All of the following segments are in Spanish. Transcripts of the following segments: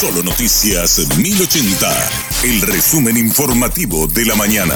Solo Noticias 1080, el resumen informativo de la mañana.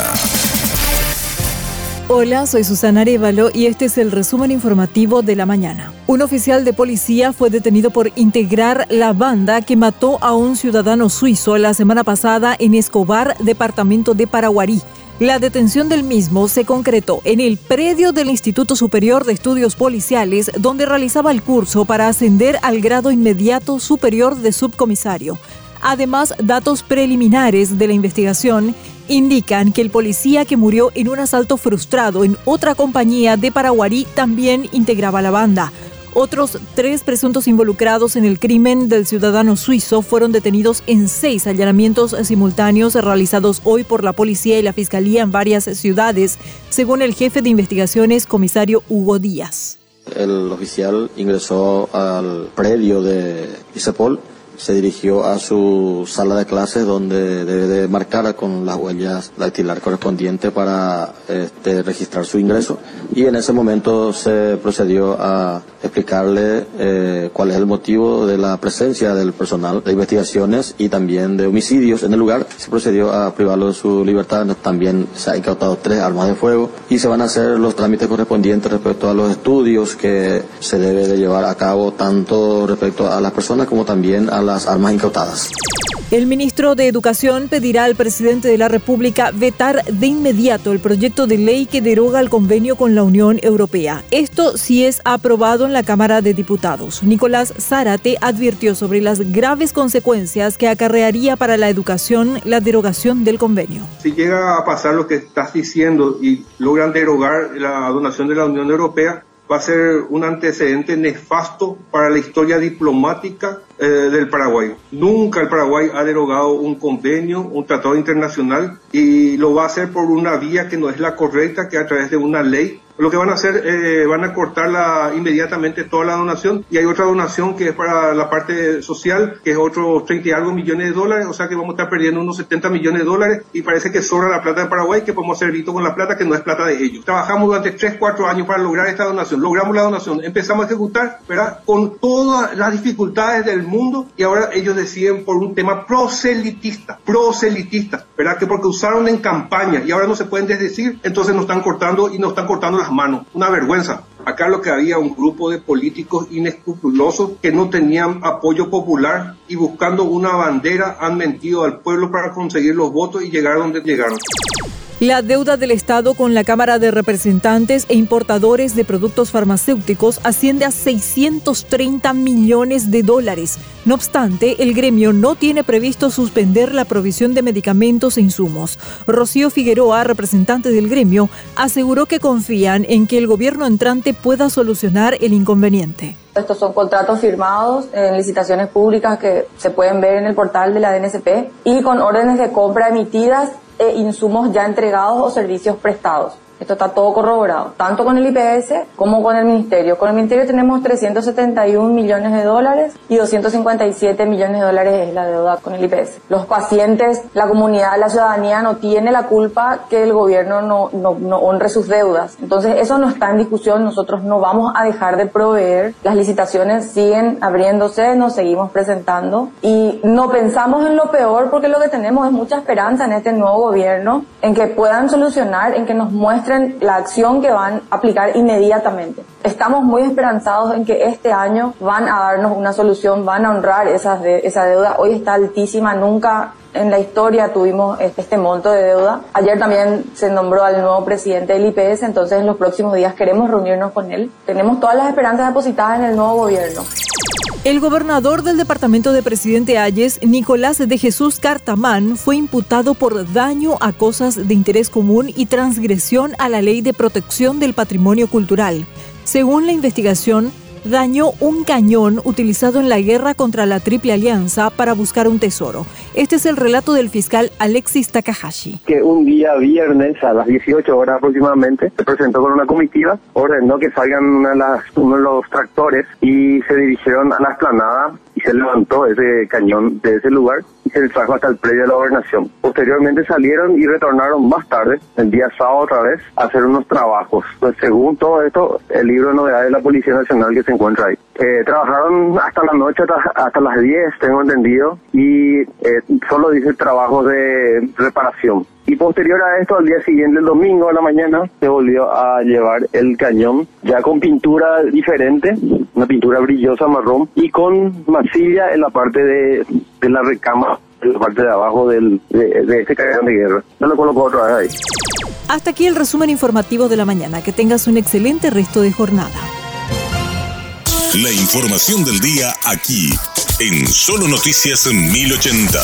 Hola, soy Susana Arevalo y este es el resumen informativo de la mañana. Un oficial de policía fue detenido por integrar la banda que mató a un ciudadano suizo la semana pasada en Escobar, departamento de Paraguarí. La detención del mismo se concretó en el predio del Instituto Superior de Estudios Policiales, donde realizaba el curso para ascender al grado inmediato superior de subcomisario. Además, datos preliminares de la investigación indican que el policía que murió en un asalto frustrado en otra compañía de Paraguarí también integraba la banda. Otros tres presuntos involucrados en el crimen del ciudadano suizo fueron detenidos en seis allanamientos simultáneos realizados hoy por la policía y la fiscalía en varias ciudades, según el jefe de investigaciones, comisario Hugo Díaz. El oficial ingresó al predio de ICEPOL se dirigió a su sala de clases donde debe de marcar con las huellas dactilar correspondiente para este, registrar su ingreso. Y en ese momento se procedió a explicarle eh, cuál es el motivo de la presencia del personal de investigaciones y también de homicidios en el lugar. Se procedió a privarlo de su libertad. También se han incautado tres armas de fuego y se van a hacer los trámites correspondientes respecto a los estudios que se debe de llevar a cabo tanto respecto a las personas como también a las armas incautadas. El ministro de Educación pedirá al presidente de la República vetar de inmediato el proyecto de ley que deroga el convenio con la Unión Europea. Esto si es aprobado en la Cámara de Diputados. Nicolás Zárate advirtió sobre las graves consecuencias que acarrearía para la educación la derogación del convenio. Si llega a pasar lo que estás diciendo y logran derogar la donación de la Unión Europea, va a ser un antecedente nefasto para la historia diplomática eh, del Paraguay. Nunca el Paraguay ha derogado un convenio, un tratado internacional y lo va a hacer por una vía que no es la correcta, que a través de una ley lo que van a hacer, eh, van a cortar inmediatamente toda la donación y hay otra donación que es para la parte social, que es otros 30 y algo millones de dólares, o sea que vamos a estar perdiendo unos 70 millones de dólares y parece que sobra la plata de Paraguay, que podemos hacer con la plata que no es plata de ellos. Trabajamos durante 3, 4 años para lograr esta donación, logramos la donación, empezamos a ejecutar, ¿verdad? Con todas las dificultades del mundo y ahora ellos deciden por un tema proselitista, proselitista, ¿verdad? Que porque usaron en campaña y ahora no se pueden desdecir, entonces nos están cortando y nos están cortando las manos. Una vergüenza. Acá lo que había un grupo de políticos inescrupulosos que no tenían apoyo popular y buscando una bandera han mentido al pueblo para conseguir los votos y llegar donde llegaron. La deuda del Estado con la Cámara de Representantes e importadores de productos farmacéuticos asciende a 630 millones de dólares. No obstante, el gremio no tiene previsto suspender la provisión de medicamentos e insumos. Rocío Figueroa, representante del gremio, aseguró que confían en que el gobierno entrante pueda solucionar el inconveniente. Estos son contratos firmados en licitaciones públicas que se pueden ver en el portal de la DNSP y con órdenes de compra emitidas e insumos ya entregados o servicios prestados. Esto está todo corroborado, tanto con el IPS como con el Ministerio. Con el Ministerio tenemos 371 millones de dólares y 257 millones de dólares es la deuda con el IPS. Los pacientes, la comunidad, la ciudadanía no tiene la culpa que el gobierno no, no, no honre sus deudas. Entonces eso no está en discusión, nosotros no vamos a dejar de proveer. Las licitaciones siguen abriéndose, nos seguimos presentando y no pensamos en lo peor porque lo que tenemos es mucha esperanza en este nuevo gobierno, en que puedan solucionar, en que nos muestren la acción que van a aplicar inmediatamente. Estamos muy esperanzados en que este año van a darnos una solución, van a honrar esas esa deuda. Hoy está altísima, nunca en la historia tuvimos este monto de deuda. Ayer también se nombró al nuevo presidente del IPS, entonces en los próximos días queremos reunirnos con él. Tenemos todas las esperanzas depositadas en el nuevo gobierno. El gobernador del departamento de Presidente Ayes, Nicolás de Jesús Cartamán, fue imputado por daño a cosas de interés común y transgresión a la ley de protección del patrimonio cultural. Según la investigación, dañó un cañón utilizado en la guerra contra la Triple Alianza para buscar un tesoro. Este es el relato del fiscal Alexis Takahashi. Que un día viernes a las 18 horas aproximadamente se presentó con una comitiva, ordenó que salgan uno de los tractores y se dirigieron a la esplanada se levantó ese cañón de ese lugar y se trajo hasta el predio de la gobernación. Posteriormente salieron y retornaron más tarde, el día sábado otra vez, a hacer unos trabajos. Pues según todo esto, el libro de novedades de la Policía Nacional que se encuentra ahí. Eh, trabajaron hasta la noche, hasta, hasta, las 10, tengo entendido, y eh, solo dice trabajo de reparación. Y posterior a esto, al día siguiente, el domingo a la mañana, se volvió a llevar el cañón ya con pintura diferente, una pintura brillosa marrón, y con masilla en la parte de, de la recama, en la parte de abajo del, de, de este cañón de guerra. Yo lo coloco otra vez ahí. Hasta aquí el resumen informativo de la mañana. Que tengas un excelente resto de jornada. La información del día aquí, en Solo Noticias 1080.